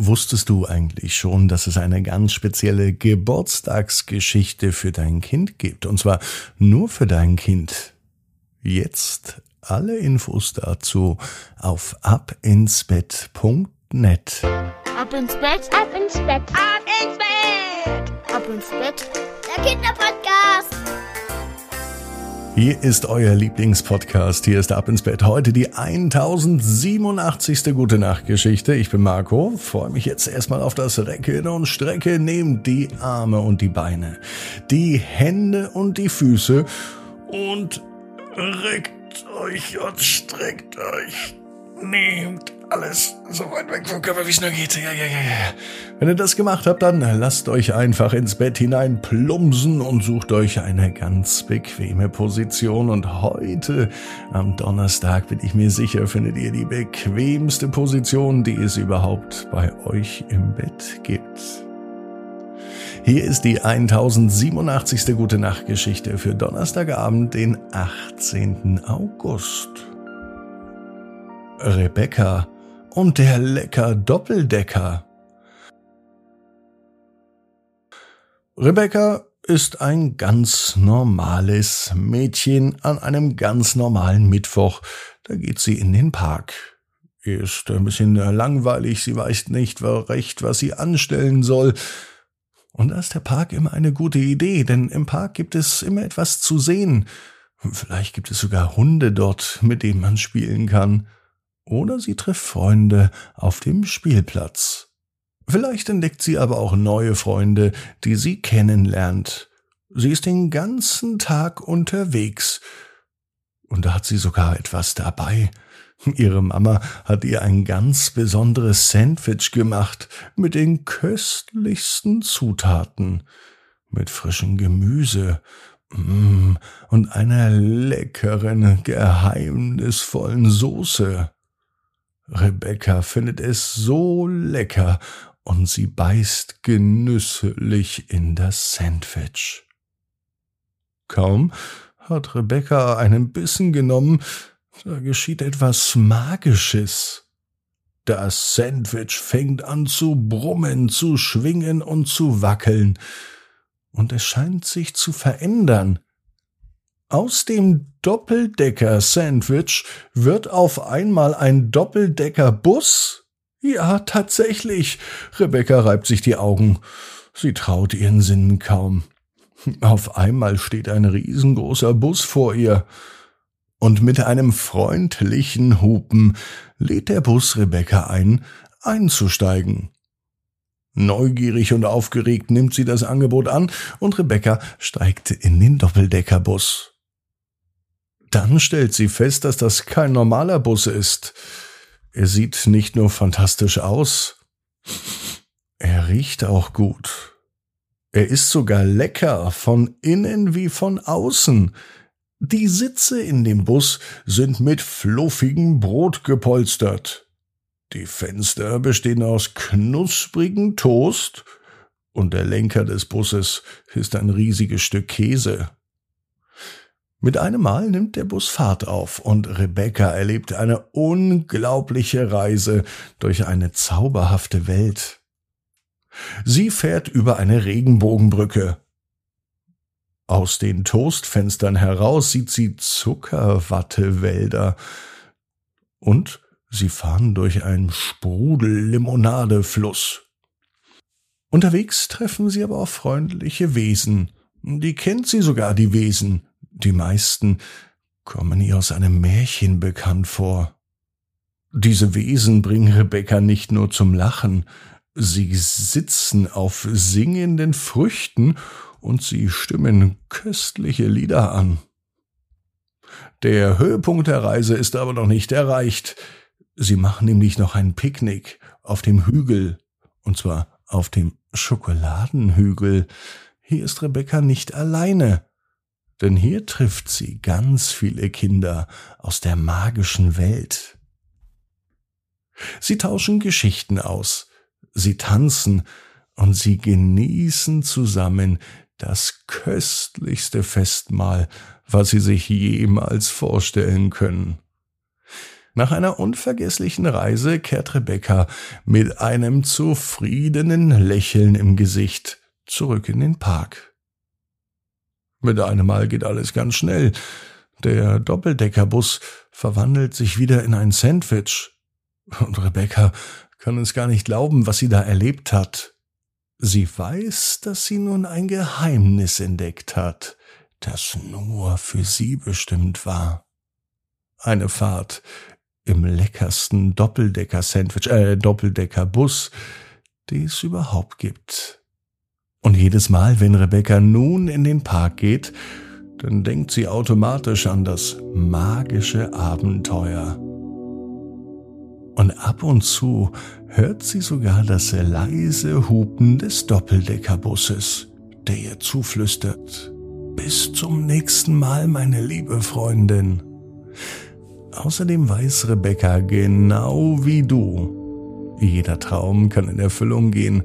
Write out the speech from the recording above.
Wusstest du eigentlich schon, dass es eine ganz spezielle Geburtstagsgeschichte für dein Kind gibt? Und zwar nur für dein Kind. Jetzt alle Infos dazu auf abinsbett.net. Ab ins Bett, ab ins Bett, ab ins Bett, ab ins Bett. Der Kinderpodcast. Hier ist euer Lieblingspodcast. Hier ist Ab ins Bett. Heute die 1087. Gute Nacht Geschichte. Ich bin Marco. Freue mich jetzt erstmal auf das Recken und Strecken. Nehmt die Arme und die Beine, die Hände und die Füße und reckt euch und streckt euch. Nehmt alles so weit weg vom Körper, wie es nur geht. Ja, ja, ja, ja. Wenn ihr das gemacht habt, dann lasst euch einfach ins Bett hinein plumsen und sucht euch eine ganz bequeme Position. Und heute, am Donnerstag, bin ich mir sicher, findet ihr die bequemste Position, die es überhaupt bei euch im Bett gibt. Hier ist die 1087. Gute Nacht Geschichte für Donnerstagabend, den 18. August. Rebecca und der lecker Doppeldecker. Rebecca ist ein ganz normales Mädchen an einem ganz normalen Mittwoch. Da geht sie in den Park. Ist ein bisschen langweilig, sie weiß nicht recht, was sie anstellen soll. Und da ist der Park immer eine gute Idee, denn im Park gibt es immer etwas zu sehen. Vielleicht gibt es sogar Hunde dort, mit denen man spielen kann oder sie trifft Freunde auf dem Spielplatz. Vielleicht entdeckt sie aber auch neue Freunde, die sie kennenlernt. Sie ist den ganzen Tag unterwegs. Und da hat sie sogar etwas dabei. Ihre Mama hat ihr ein ganz besonderes Sandwich gemacht mit den köstlichsten Zutaten, mit frischem Gemüse mm, und einer leckeren, geheimnisvollen Soße. Rebecca findet es so lecker und sie beißt genüsslich in das Sandwich. Kaum hat Rebecca einen Bissen genommen, da geschieht etwas Magisches. Das Sandwich fängt an zu brummen, zu schwingen und zu wackeln, und es scheint sich zu verändern. Aus dem Doppeldecker-Sandwich wird auf einmal ein Doppeldecker-Bus? Ja, tatsächlich. Rebecca reibt sich die Augen. Sie traut ihren Sinnen kaum. Auf einmal steht ein riesengroßer Bus vor ihr. Und mit einem freundlichen Hupen lädt der Bus Rebecca ein, einzusteigen. Neugierig und aufgeregt nimmt sie das Angebot an und Rebecca steigt in den Doppeldeckerbus. Dann stellt sie fest, dass das kein normaler Bus ist. Er sieht nicht nur fantastisch aus, er riecht auch gut. Er ist sogar lecker, von innen wie von außen. Die Sitze in dem Bus sind mit fluffigem Brot gepolstert. Die Fenster bestehen aus knusprigen Toast und der Lenker des Busses ist ein riesiges Stück Käse. Mit einem Mal nimmt der Bus Fahrt auf und Rebecca erlebt eine unglaubliche Reise durch eine zauberhafte Welt. Sie fährt über eine Regenbogenbrücke. Aus den Toastfenstern heraus sieht sie Zuckerwattewälder und sie fahren durch einen Sprudel-Limonadefluss. Unterwegs treffen sie aber auch freundliche Wesen. Die kennt sie sogar, die Wesen. Die meisten kommen ihr aus einem Märchen bekannt vor. Diese Wesen bringen Rebecca nicht nur zum Lachen, sie sitzen auf singenden Früchten und sie stimmen köstliche Lieder an. Der Höhepunkt der Reise ist aber noch nicht erreicht. Sie machen nämlich noch ein Picknick auf dem Hügel, und zwar auf dem Schokoladenhügel. Hier ist Rebecca nicht alleine denn hier trifft sie ganz viele Kinder aus der magischen Welt. Sie tauschen Geschichten aus, sie tanzen und sie genießen zusammen das köstlichste Festmahl, was sie sich jemals vorstellen können. Nach einer unvergesslichen Reise kehrt Rebecca mit einem zufriedenen Lächeln im Gesicht zurück in den Park. Mit einem Mal geht alles ganz schnell. Der Doppeldeckerbus verwandelt sich wieder in ein Sandwich. Und Rebecca kann es gar nicht glauben, was sie da erlebt hat. Sie weiß, dass sie nun ein Geheimnis entdeckt hat, das nur für sie bestimmt war. Eine Fahrt im leckersten Doppeldecker-Sandwich, äh, Doppeldecker-Bus, die es überhaupt gibt. Und jedes Mal, wenn Rebecca nun in den Park geht, dann denkt sie automatisch an das magische Abenteuer. Und ab und zu hört sie sogar das leise Hupen des Doppeldeckerbusses, der ihr zuflüstert. Bis zum nächsten Mal, meine liebe Freundin. Außerdem weiß Rebecca genau wie du. Jeder Traum kann in Erfüllung gehen.